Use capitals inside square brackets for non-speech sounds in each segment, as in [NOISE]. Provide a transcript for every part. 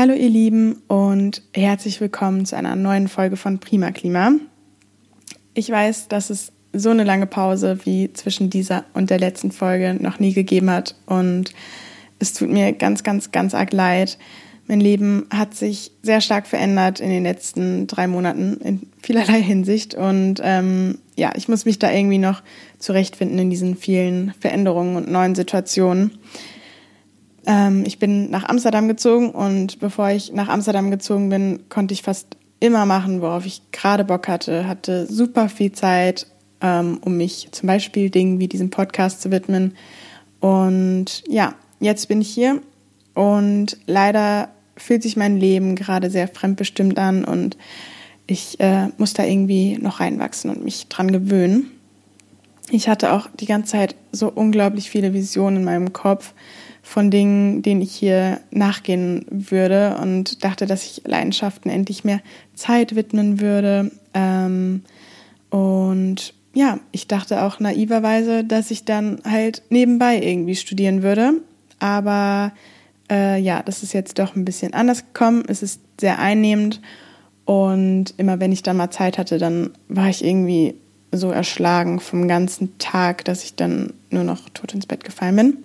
Hallo ihr Lieben und herzlich willkommen zu einer neuen Folge von Prima Klima. Ich weiß, dass es so eine lange Pause wie zwischen dieser und der letzten Folge noch nie gegeben hat und es tut mir ganz, ganz, ganz arg leid. Mein Leben hat sich sehr stark verändert in den letzten drei Monaten in vielerlei Hinsicht und ähm, ja, ich muss mich da irgendwie noch zurechtfinden in diesen vielen Veränderungen und neuen Situationen. Ähm, ich bin nach Amsterdam gezogen und bevor ich nach Amsterdam gezogen bin, konnte ich fast immer machen, worauf ich gerade Bock hatte, hatte super viel Zeit, ähm, um mich zum Beispiel Dingen wie diesem Podcast zu widmen. Und ja, jetzt bin ich hier und leider fühlt sich mein Leben gerade sehr fremdbestimmt an und ich äh, muss da irgendwie noch reinwachsen und mich dran gewöhnen. Ich hatte auch die ganze Zeit so unglaublich viele Visionen in meinem Kopf von Dingen, denen ich hier nachgehen würde und dachte, dass ich Leidenschaften endlich mehr Zeit widmen würde. Ähm, und ja, ich dachte auch naiverweise, dass ich dann halt nebenbei irgendwie studieren würde. Aber äh, ja, das ist jetzt doch ein bisschen anders gekommen. Es ist sehr einnehmend und immer wenn ich dann mal Zeit hatte, dann war ich irgendwie so erschlagen vom ganzen Tag, dass ich dann nur noch tot ins Bett gefallen bin.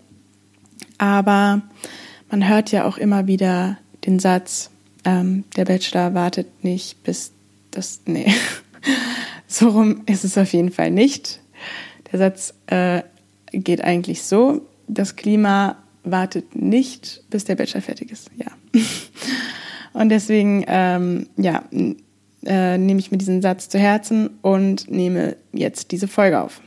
Aber man hört ja auch immer wieder den Satz, ähm, der Bachelor wartet nicht bis das, nee, [LAUGHS] so rum ist es auf jeden Fall nicht. Der Satz äh, geht eigentlich so, das Klima wartet nicht, bis der Bachelor fertig ist, ja. [LAUGHS] Und deswegen, ähm, ja, äh, nehme ich mir diesen Satz zu Herzen und nehme jetzt diese Folge auf.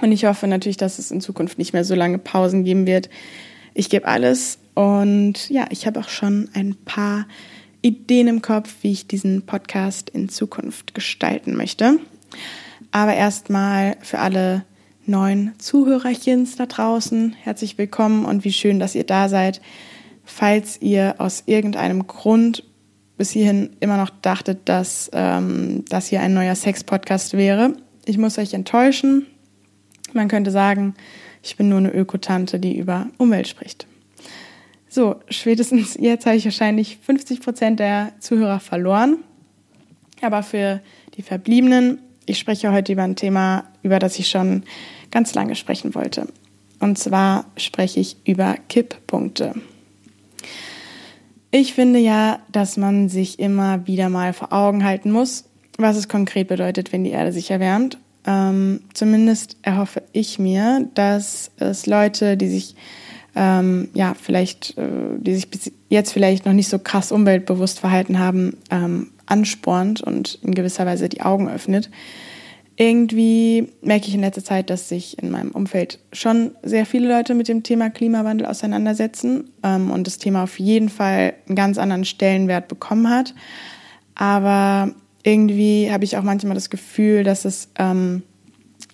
Und ich hoffe natürlich, dass es in Zukunft nicht mehr so lange Pausen geben wird. Ich gebe alles und ja, ich habe auch schon ein paar Ideen im Kopf, wie ich diesen Podcast in Zukunft gestalten möchte. Aber erstmal für alle neuen Zuhörerchens da draußen herzlich willkommen und wie schön, dass ihr da seid. Falls ihr aus irgendeinem Grund bis hierhin immer noch dachtet, dass ähm, das hier ein neuer Sex-Podcast wäre, ich muss euch enttäuschen. Man könnte sagen, ich bin nur eine Ökotante, die über Umwelt spricht. So, spätestens jetzt habe ich wahrscheinlich 50 Prozent der Zuhörer verloren. Aber für die Verbliebenen, ich spreche heute über ein Thema, über das ich schon ganz lange sprechen wollte. Und zwar spreche ich über Kipppunkte. Ich finde ja, dass man sich immer wieder mal vor Augen halten muss, was es konkret bedeutet, wenn die Erde sich erwärmt ähm, zumindest erhoffe ich mir, dass es Leute, die sich ähm, ja vielleicht, äh, die sich jetzt vielleicht noch nicht so krass umweltbewusst verhalten haben, ähm, anspornt und in gewisser Weise die Augen öffnet. Irgendwie merke ich in letzter Zeit, dass sich in meinem Umfeld schon sehr viele Leute mit dem Thema Klimawandel auseinandersetzen ähm, und das Thema auf jeden Fall einen ganz anderen Stellenwert bekommen hat. Aber irgendwie habe ich auch manchmal das Gefühl, dass es ähm,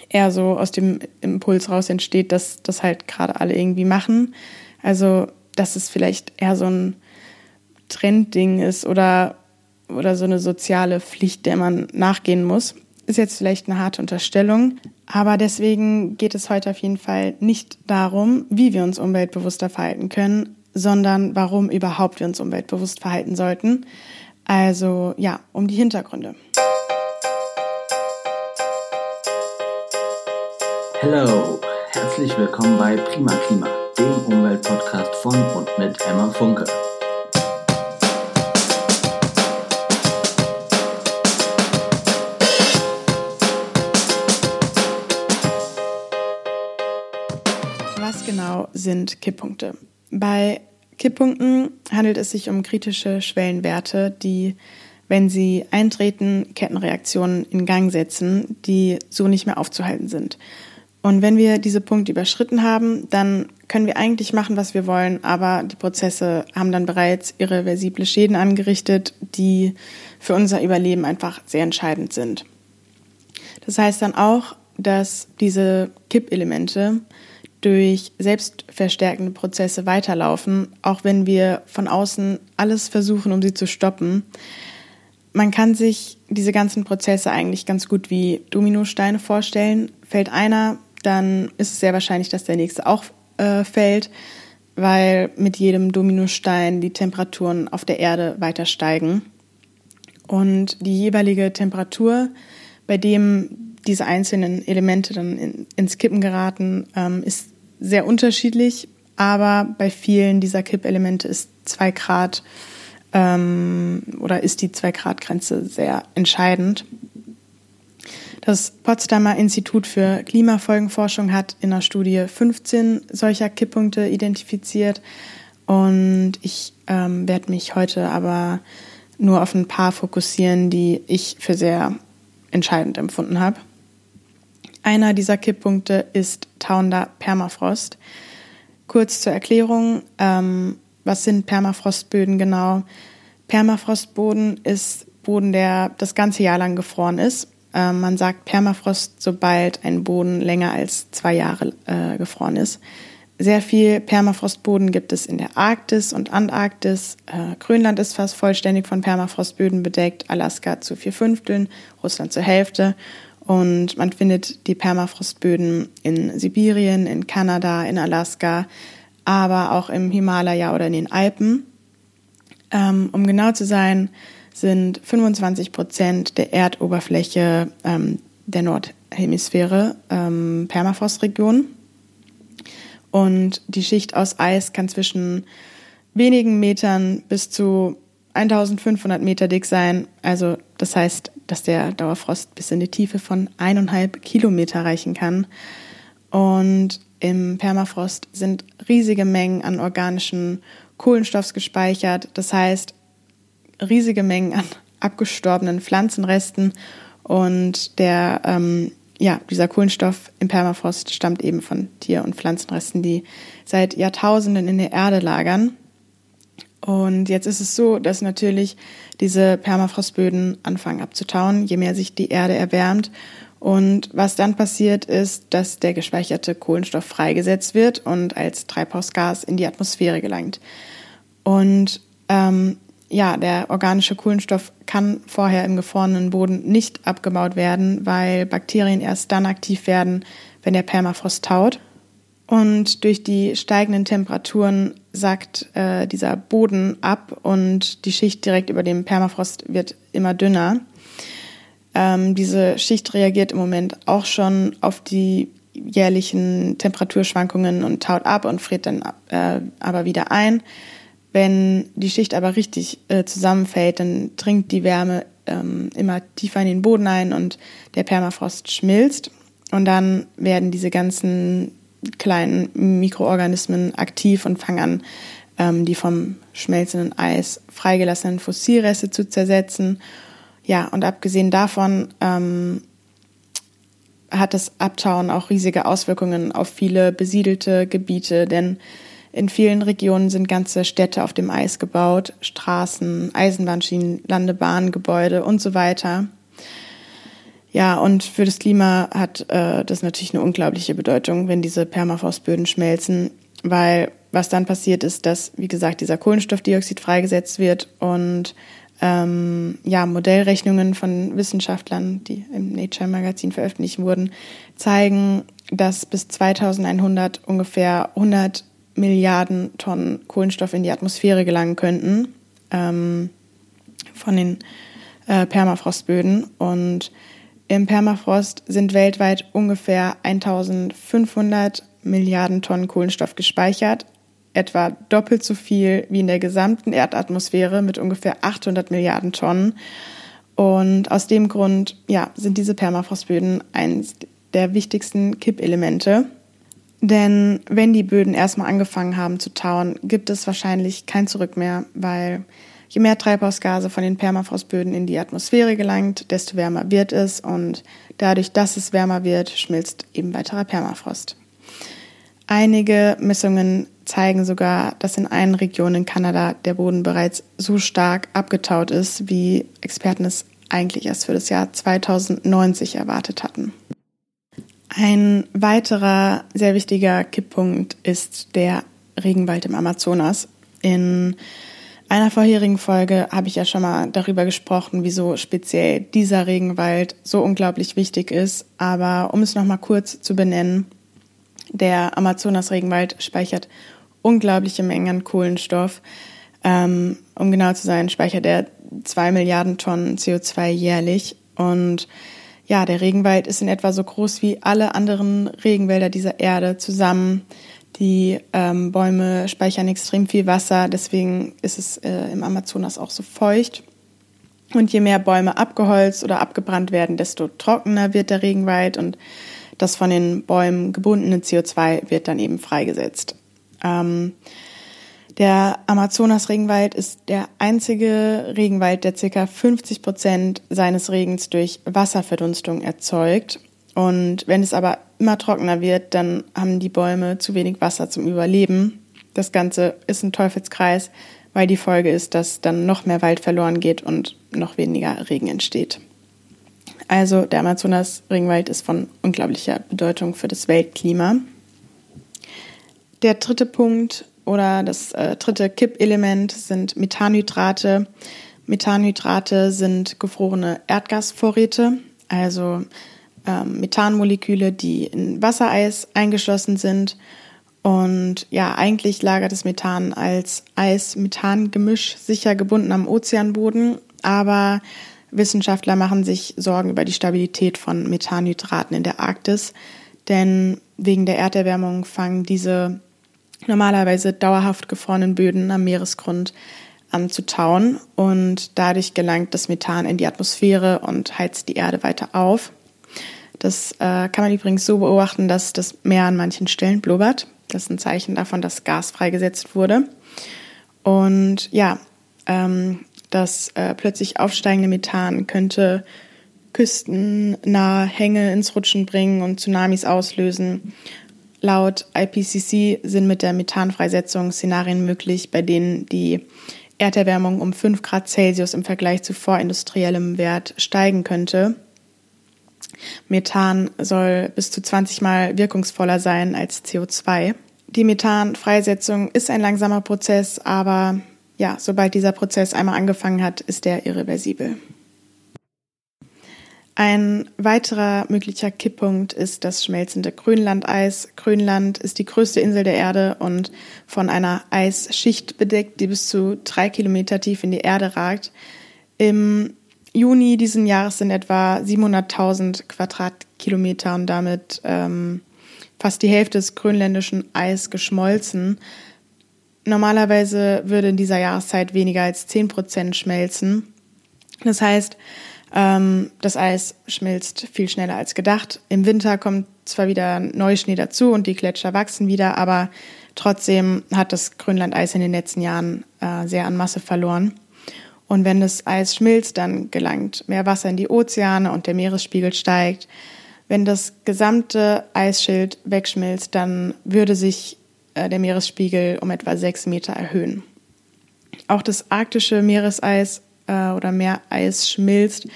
eher so aus dem Impuls raus entsteht, dass das halt gerade alle irgendwie machen. Also, dass es vielleicht eher so ein Trendding ist oder, oder so eine soziale Pflicht, der man nachgehen muss. Ist jetzt vielleicht eine harte Unterstellung, aber deswegen geht es heute auf jeden Fall nicht darum, wie wir uns umweltbewusster verhalten können, sondern warum überhaupt wir uns umweltbewusst verhalten sollten. Also ja, um die Hintergründe. Hallo, herzlich willkommen bei Prima Klima, dem Umweltpodcast von und mit Emma Funke. Was genau sind Kipppunkte? Bei Kipppunkten handelt es sich um kritische Schwellenwerte, die, wenn sie eintreten, Kettenreaktionen in Gang setzen, die so nicht mehr aufzuhalten sind. Und wenn wir diese Punkte überschritten haben, dann können wir eigentlich machen, was wir wollen, aber die Prozesse haben dann bereits irreversible Schäden angerichtet, die für unser Überleben einfach sehr entscheidend sind. Das heißt dann auch, dass diese Kippelemente durch selbstverstärkende Prozesse weiterlaufen, auch wenn wir von außen alles versuchen, um sie zu stoppen. Man kann sich diese ganzen Prozesse eigentlich ganz gut wie Dominosteine vorstellen. Fällt einer, dann ist es sehr wahrscheinlich, dass der nächste auch äh, fällt. weil mit jedem Dominostein die Temperaturen auf der Erde weiter steigen. Und die jeweilige Temperatur, bei dem diese einzelnen Elemente dann in, ins Kippen geraten, ähm, ist sehr unterschiedlich. Aber bei vielen dieser Kippelemente ist zwei Grad ähm, oder ist die zwei Grad Grenze sehr entscheidend. Das Potsdamer Institut für Klimafolgenforschung hat in einer Studie 15 solcher Kipppunkte identifiziert. Und ich ähm, werde mich heute aber nur auf ein paar fokussieren, die ich für sehr entscheidend empfunden habe. Einer dieser Kipppunkte ist tauender Permafrost. Kurz zur Erklärung, ähm, was sind Permafrostböden genau? Permafrostboden ist Boden, der das ganze Jahr lang gefroren ist. Ähm, man sagt Permafrost, sobald ein Boden länger als zwei Jahre äh, gefroren ist. Sehr viel Permafrostboden gibt es in der Arktis und Antarktis. Äh, Grönland ist fast vollständig von Permafrostböden bedeckt, Alaska zu vier Fünfteln, Russland zur Hälfte. Und man findet die Permafrostböden in Sibirien, in Kanada, in Alaska, aber auch im Himalaya oder in den Alpen. Ähm, um genau zu sein, sind 25 Prozent der Erdoberfläche ähm, der Nordhemisphäre ähm, Permafrostregion. Und die Schicht aus Eis kann zwischen wenigen Metern bis zu 1500 Meter dick sein. Also das heißt, dass der Dauerfrost bis in die Tiefe von eineinhalb Kilometer reichen kann. Und im Permafrost sind riesige Mengen an organischen Kohlenstoffs gespeichert. Das heißt, riesige Mengen an abgestorbenen Pflanzenresten. Und der, ähm, ja, dieser Kohlenstoff im Permafrost stammt eben von Tier- und Pflanzenresten, die seit Jahrtausenden in der Erde lagern. Und jetzt ist es so, dass natürlich diese Permafrostböden anfangen abzutauen, je mehr sich die Erde erwärmt. Und was dann passiert ist, dass der gespeicherte Kohlenstoff freigesetzt wird und als Treibhausgas in die Atmosphäre gelangt. Und ähm, ja, der organische Kohlenstoff kann vorher im gefrorenen Boden nicht abgebaut werden, weil Bakterien erst dann aktiv werden, wenn der Permafrost taut. Und durch die steigenden Temperaturen sackt äh, dieser Boden ab und die Schicht direkt über dem Permafrost wird immer dünner. Ähm, diese Schicht reagiert im Moment auch schon auf die jährlichen Temperaturschwankungen und taut ab und friert dann äh, aber wieder ein. Wenn die Schicht aber richtig äh, zusammenfällt, dann dringt die Wärme ähm, immer tiefer in den Boden ein und der Permafrost schmilzt. Und dann werden diese ganzen kleinen Mikroorganismen aktiv und fangen an, ähm, die vom schmelzenden Eis freigelassenen Fossilreste zu zersetzen. Ja, und abgesehen davon ähm, hat das Abtauen auch riesige Auswirkungen auf viele besiedelte Gebiete, denn in vielen Regionen sind ganze Städte auf dem Eis gebaut, Straßen, Eisenbahnschienen, Landebahnen, Gebäude und so weiter. Ja, und für das Klima hat äh, das natürlich eine unglaubliche Bedeutung, wenn diese Permafrostböden schmelzen, weil was dann passiert ist, dass, wie gesagt, dieser Kohlenstoffdioxid freigesetzt wird und ähm, ja, Modellrechnungen von Wissenschaftlern, die im Nature Magazin veröffentlicht wurden, zeigen, dass bis 2100 ungefähr 100 Milliarden Tonnen Kohlenstoff in die Atmosphäre gelangen könnten ähm, von den äh, Permafrostböden. Und im Permafrost sind weltweit ungefähr 1500 Milliarden Tonnen Kohlenstoff gespeichert, etwa doppelt so viel wie in der gesamten Erdatmosphäre mit ungefähr 800 Milliarden Tonnen. Und aus dem Grund ja, sind diese Permafrostböden eines der wichtigsten Kippelemente. Denn wenn die Böden erstmal angefangen haben zu tauen, gibt es wahrscheinlich kein Zurück mehr, weil Je mehr Treibhausgase von den Permafrostböden in die Atmosphäre gelangt, desto wärmer wird es und dadurch, dass es wärmer wird, schmilzt eben weiterer Permafrost. Einige Messungen zeigen sogar, dass in einen Region in Kanada der Boden bereits so stark abgetaut ist, wie Experten es eigentlich erst für das Jahr 2090 erwartet hatten. Ein weiterer sehr wichtiger Kipppunkt ist der Regenwald im Amazonas. In einer vorherigen Folge habe ich ja schon mal darüber gesprochen, wieso speziell dieser Regenwald so unglaublich wichtig ist. Aber um es nochmal kurz zu benennen, der Amazonas-Regenwald speichert unglaubliche Mengen an Kohlenstoff. Ähm, um genau zu sein, speichert er zwei Milliarden Tonnen CO2 jährlich. Und ja, der Regenwald ist in etwa so groß wie alle anderen Regenwälder dieser Erde zusammen. Die ähm, Bäume speichern extrem viel Wasser, deswegen ist es äh, im Amazonas auch so feucht. Und je mehr Bäume abgeholzt oder abgebrannt werden, desto trockener wird der Regenwald und das von den Bäumen gebundene CO2 wird dann eben freigesetzt. Ähm, der Amazonas-Regenwald ist der einzige Regenwald, der ca. 50 Prozent seines Regens durch Wasserverdunstung erzeugt. Und wenn es aber immer trockener wird, dann haben die Bäume zu wenig Wasser zum Überleben. Das Ganze ist ein Teufelskreis, weil die Folge ist, dass dann noch mehr Wald verloren geht und noch weniger Regen entsteht. Also der Amazonas-Regenwald ist von unglaublicher Bedeutung für das Weltklima. Der dritte Punkt oder das äh, dritte Kippelement sind Methanhydrate. Methanhydrate sind gefrorene Erdgasvorräte, also ähm, Methanmoleküle, die in Wassereis eingeschlossen sind. Und ja, eigentlich lagert das Methan als Eis-Methan-Gemisch sicher gebunden am Ozeanboden, aber Wissenschaftler machen sich Sorgen über die Stabilität von Methanhydraten in der Arktis, denn wegen der Erderwärmung fangen diese normalerweise dauerhaft gefrorenen Böden am Meeresgrund an zu tauen und dadurch gelangt das Methan in die Atmosphäre und heizt die Erde weiter auf. Das äh, kann man übrigens so beobachten, dass das Meer an manchen Stellen blubbert. Das ist ein Zeichen davon, dass Gas freigesetzt wurde. Und ja, ähm, das äh, plötzlich aufsteigende Methan könnte küstennahe Hänge ins Rutschen bringen und Tsunamis auslösen. Laut IPCC sind mit der Methanfreisetzung Szenarien möglich, bei denen die Erderwärmung um 5 Grad Celsius im Vergleich zu vorindustriellem Wert steigen könnte. Methan soll bis zu 20 Mal wirkungsvoller sein als CO2. Die Methanfreisetzung ist ein langsamer Prozess, aber ja, sobald dieser Prozess einmal angefangen hat, ist er irreversibel. Ein weiterer möglicher Kipppunkt ist das schmelzende Grönlandeis. Grönland ist die größte Insel der Erde und von einer Eisschicht bedeckt, die bis zu drei Kilometer tief in die Erde ragt. Im Juni diesen Jahres sind etwa 700.000 Quadratkilometer und damit ähm, fast die Hälfte des grönländischen Eis geschmolzen. Normalerweise würde in dieser Jahreszeit weniger als 10 Prozent schmelzen. Das heißt, ähm, das Eis schmilzt viel schneller als gedacht. Im Winter kommt zwar wieder Neuschnee dazu und die Gletscher wachsen wieder, aber trotzdem hat das Grönlandeis in den letzten Jahren äh, sehr an Masse verloren. Und wenn das Eis schmilzt, dann gelangt mehr Wasser in die Ozeane und der Meeresspiegel steigt. Wenn das gesamte Eisschild wegschmilzt, dann würde sich äh, der Meeresspiegel um etwa sechs Meter erhöhen. Auch das arktische Meereseis äh, oder Meereis schmilzt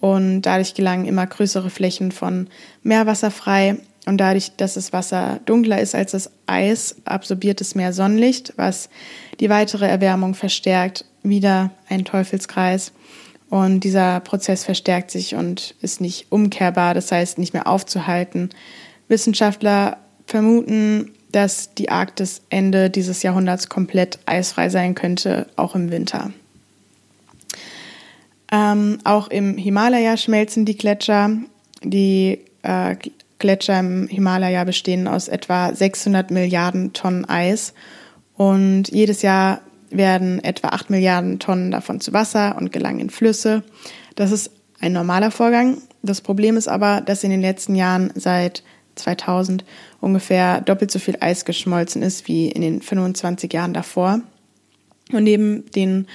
und dadurch gelangen immer größere Flächen von Meerwasser frei. Und dadurch, dass das Wasser dunkler ist als das Eis, absorbiert es mehr Sonnenlicht, was die weitere Erwärmung verstärkt. Wieder ein Teufelskreis. Und dieser Prozess verstärkt sich und ist nicht umkehrbar, das heißt nicht mehr aufzuhalten. Wissenschaftler vermuten, dass die Arktis Ende dieses Jahrhunderts komplett eisfrei sein könnte, auch im Winter. Ähm, auch im Himalaya schmelzen die Gletscher. Die äh, Gletscher im Himalaya bestehen aus etwa 600 Milliarden Tonnen Eis und jedes Jahr werden etwa 8 Milliarden Tonnen davon zu Wasser und gelangen in Flüsse. Das ist ein normaler Vorgang. Das Problem ist aber, dass in den letzten Jahren seit 2000 ungefähr doppelt so viel Eis geschmolzen ist wie in den 25 Jahren davor. Und neben den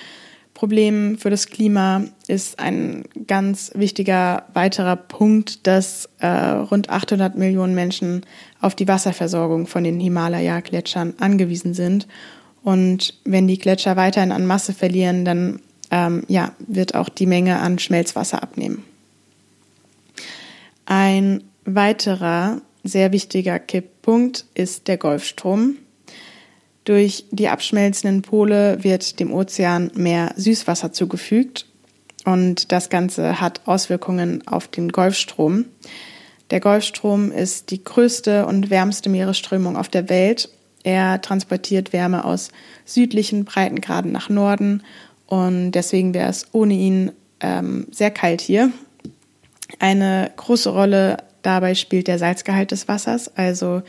Problem für das Klima ist ein ganz wichtiger weiterer Punkt, dass äh, rund 800 Millionen Menschen auf die Wasserversorgung von den Himalaya-Gletschern angewiesen sind. Und wenn die Gletscher weiterhin an Masse verlieren, dann ähm, ja, wird auch die Menge an Schmelzwasser abnehmen. Ein weiterer sehr wichtiger Kipppunkt ist der Golfstrom. Durch die abschmelzenden Pole wird dem Ozean mehr Süßwasser zugefügt und das Ganze hat Auswirkungen auf den Golfstrom. Der Golfstrom ist die größte und wärmste Meeresströmung auf der Welt Er transportiert Wärme aus südlichen Breitengraden nach Norden und deswegen wäre es ohne ihn ähm, sehr kalt hier. Eine große Rolle dabei spielt der Salzgehalt des Wassers. Also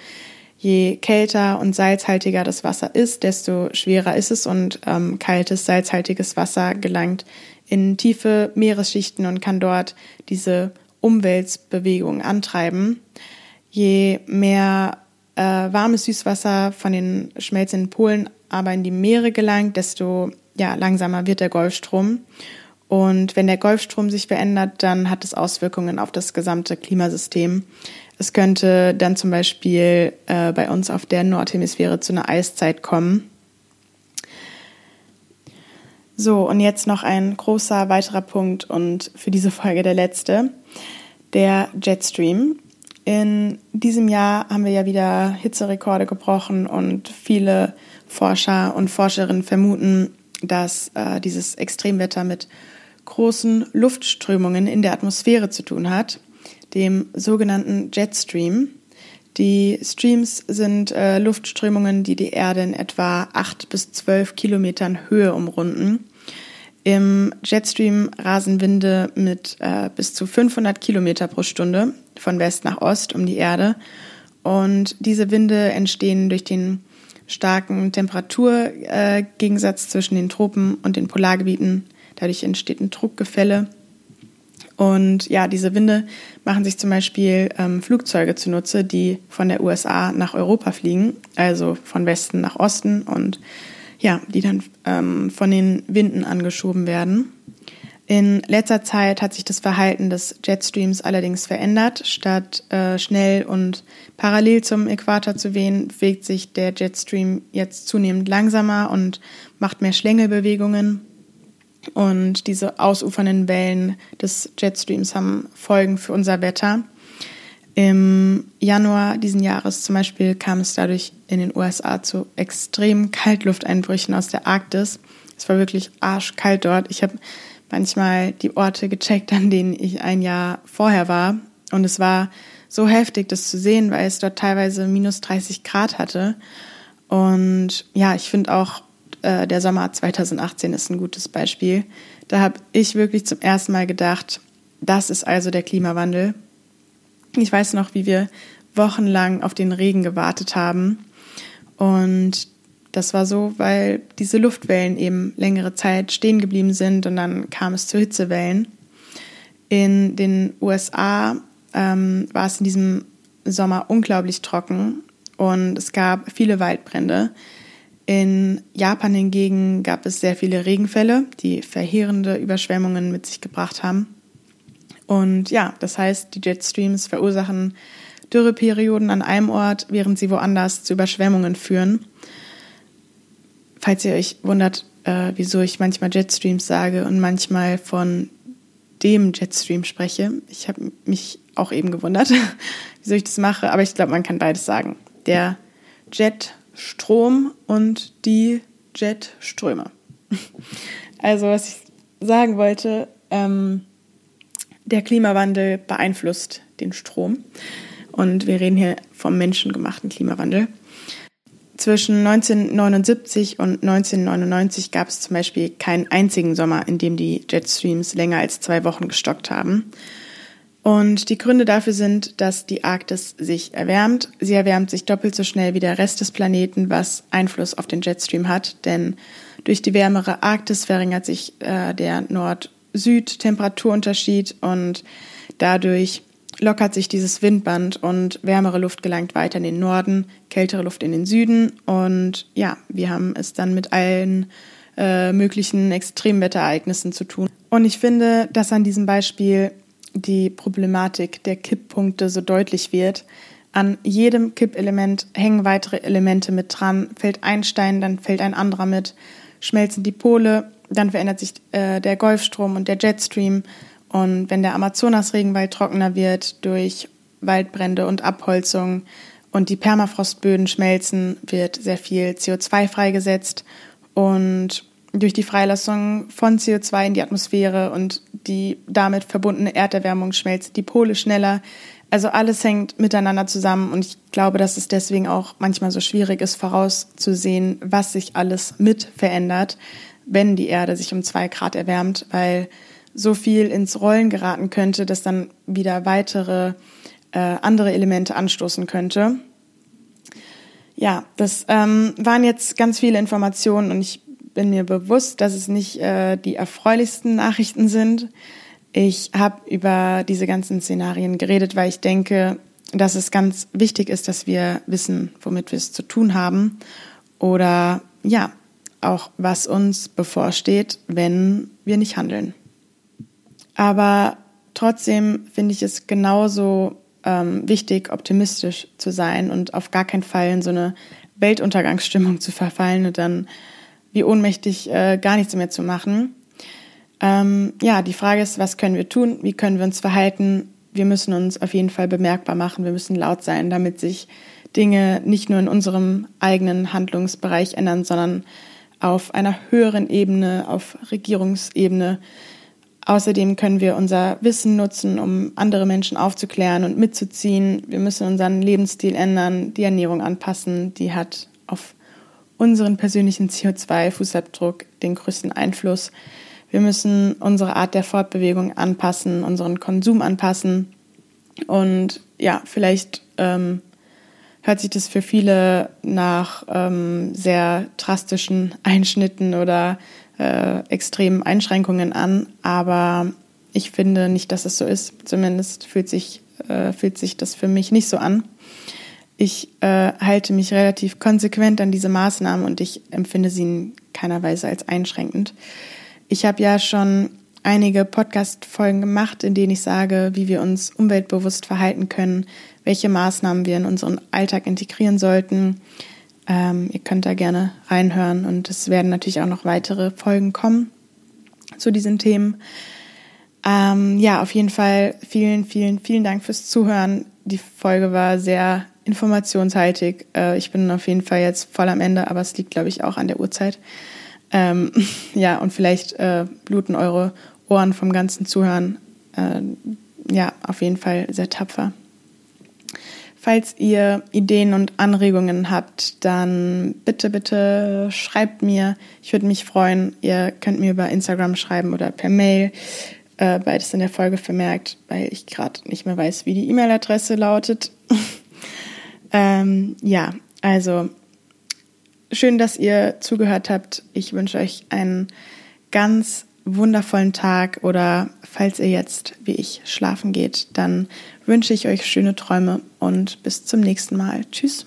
je kälter und salzhaltiger das Wasser ist, desto schwerer ist es und ähm, kaltes, salzhaltiges Wasser gelangt in tiefe Meeresschichten und kann dort diese Umweltbewegung antreiben. Je mehr äh, warmes Süßwasser von den schmelzenden Polen aber in die Meere gelangt, desto ja, langsamer wird der Golfstrom. Und wenn der Golfstrom sich verändert, dann hat es Auswirkungen auf das gesamte Klimasystem. Es könnte dann zum Beispiel äh, bei uns auf der Nordhemisphäre zu einer Eiszeit kommen. So, und jetzt noch ein großer weiterer Punkt und für diese Folge der letzte, der Jetstream. In diesem Jahr haben wir ja wieder Hitzerekorde gebrochen und viele Forscher und Forscherinnen vermuten, dass äh, dieses Extremwetter mit großen Luftströmungen in der Atmosphäre zu tun hat, dem sogenannten Jetstream. Die Streams sind äh, Luftströmungen, die die Erde in etwa 8 bis 12 Kilometern Höhe umrunden. Im Jetstream rasen Winde mit äh, bis zu 500 Kilometer pro Stunde von West nach Ost um die Erde. Und diese Winde entstehen durch den starken Temperaturgegensatz äh, zwischen den Tropen und den Polargebieten Dadurch entsteht ein Druckgefälle. Und ja, diese Winde machen sich zum Beispiel ähm, Flugzeuge zunutze, die von der USA nach Europa fliegen, also von Westen nach Osten und ja, die dann ähm, von den Winden angeschoben werden. In letzter Zeit hat sich das Verhalten des Jetstreams allerdings verändert. Statt äh, schnell und parallel zum Äquator zu wehen, bewegt sich der Jetstream jetzt zunehmend langsamer und macht mehr Schlängelbewegungen. Und diese ausufernden Wellen des Jetstreams haben Folgen für unser Wetter. Im Januar diesen Jahres zum Beispiel kam es dadurch in den USA zu extremen Kaltlufteinbrüchen aus der Arktis. Es war wirklich arschkalt dort. Ich habe manchmal die Orte gecheckt, an denen ich ein Jahr vorher war. Und es war so heftig, das zu sehen, weil es dort teilweise minus 30 Grad hatte. Und ja, ich finde auch äh, der Sommer 2018 ist ein gutes Beispiel. Da habe ich wirklich zum ersten Mal gedacht, das ist also der Klimawandel. Ich weiß noch, wie wir wochenlang auf den Regen gewartet haben. Und das war so, weil diese Luftwellen eben längere Zeit stehen geblieben sind und dann kam es zu Hitzewellen. In den USA ähm, war es in diesem Sommer unglaublich trocken und es gab viele Waldbrände. In Japan hingegen gab es sehr viele Regenfälle, die verheerende Überschwemmungen mit sich gebracht haben. Und ja, das heißt, die Jetstreams verursachen Dürreperioden an einem Ort, während sie woanders zu Überschwemmungen führen. Falls ihr euch wundert, äh, wieso ich manchmal Jetstreams sage und manchmal von dem Jetstream spreche, ich habe mich auch eben gewundert, [LAUGHS] wieso ich das mache, aber ich glaube, man kann beides sagen. Der Jet Strom und die Jetströme. [LAUGHS] Also was ich sagen wollte, ähm, der Klimawandel beeinflusst den Strom. Und wir reden hier vom menschengemachten Klimawandel. Zwischen 1979 und 1999 gab es zum Beispiel keinen einzigen Sommer, in dem die Jetstreams länger als zwei Wochen gestockt haben. Und die Gründe dafür sind, dass die Arktis sich erwärmt. Sie erwärmt sich doppelt so schnell wie der Rest des Planeten, was Einfluss auf den Jetstream hat. Denn durch die wärmere Arktis verringert sich äh, der Nord-Süd-Temperaturunterschied und dadurch lockert sich dieses Windband und wärmere Luft gelangt weiter in den Norden, kältere Luft in den Süden. Und ja, wir haben es dann mit allen äh, möglichen Extremwetterereignissen zu tun. Und ich finde, dass an diesem Beispiel die Problematik der Kipppunkte so deutlich wird. An jedem Kippelement hängen weitere Elemente mit dran. Fällt ein Stein, dann fällt ein anderer mit. Schmelzen die Pole, dann verändert sich äh, der Golfstrom und der Jetstream. Und wenn der Amazonas-Regenwald trockener wird durch Waldbrände und Abholzung und die Permafrostböden schmelzen, wird sehr viel CO2 freigesetzt. Und durch die Freilassung von CO2 in die Atmosphäre und die damit verbundene Erderwärmung schmelzen die Pole schneller, Also alles hängt miteinander zusammen und ich glaube, dass es deswegen auch manchmal so schwierig ist, vorauszusehen, was sich alles mit verändert, wenn die Erde sich um zwei Grad erwärmt, weil so viel ins Rollen geraten könnte, dass dann wieder weitere äh, andere Elemente anstoßen könnte. Ja, das ähm, waren jetzt ganz viele Informationen und ich bin mir bewusst, dass es nicht äh, die erfreulichsten Nachrichten sind. Ich habe über diese ganzen Szenarien geredet, weil ich denke, dass es ganz wichtig ist, dass wir wissen, womit wir es zu tun haben oder ja, auch was uns bevorsteht, wenn wir nicht handeln. Aber trotzdem finde ich es genauso ähm, wichtig, optimistisch zu sein und auf gar keinen Fall in so eine Weltuntergangsstimmung zu verfallen und dann wie ohnmächtig äh, gar nichts mehr zu machen. Ähm, ja, die Frage ist, was können wir tun? Wie können wir uns verhalten? Wir müssen uns auf jeden Fall bemerkbar machen. Wir müssen laut sein, damit sich Dinge nicht nur in unserem eigenen Handlungsbereich ändern, sondern auf einer höheren Ebene, auf Regierungsebene. Außerdem können wir unser Wissen nutzen, um andere Menschen aufzuklären und mitzuziehen. Wir müssen unseren Lebensstil ändern, die Ernährung anpassen. Die hat auf unseren persönlichen CO2-Fußabdruck den größten Einfluss. Wir müssen unsere Art der Fortbewegung anpassen, unseren Konsum anpassen. Und ja, vielleicht ähm, hört sich das für viele nach ähm, sehr drastischen Einschnitten oder äh, extremen Einschränkungen an, aber ich finde nicht, dass es so ist. Zumindest fühlt sich, äh, fühlt sich das für mich nicht so an. Ich äh, halte mich relativ konsequent an diese Maßnahmen und ich empfinde sie in keiner Weise als einschränkend. Ich habe ja schon einige Podcast-Folgen gemacht, in denen ich sage, wie wir uns umweltbewusst verhalten können, welche Maßnahmen wir in unseren Alltag integrieren sollten. Ähm, ihr könnt da gerne reinhören und es werden natürlich auch noch weitere Folgen kommen zu diesen Themen. Ähm, ja, auf jeden Fall vielen, vielen, vielen Dank fürs Zuhören. Die Folge war sehr informationshaltig. Äh, ich bin auf jeden Fall jetzt voll am Ende, aber es liegt, glaube ich, auch an der Uhrzeit. Ähm, [LAUGHS] ja, und vielleicht äh, bluten eure Ohren vom ganzen Zuhören. Äh, ja, auf jeden Fall sehr tapfer. Falls ihr Ideen und Anregungen habt, dann bitte, bitte schreibt mir. Ich würde mich freuen. Ihr könnt mir über Instagram schreiben oder per Mail. Äh, beides in der Folge vermerkt, weil ich gerade nicht mehr weiß, wie die E-Mail-Adresse lautet. [LAUGHS] Ähm, ja, also schön, dass ihr zugehört habt. Ich wünsche euch einen ganz wundervollen Tag oder falls ihr jetzt wie ich schlafen geht, dann wünsche ich euch schöne Träume und bis zum nächsten Mal. Tschüss.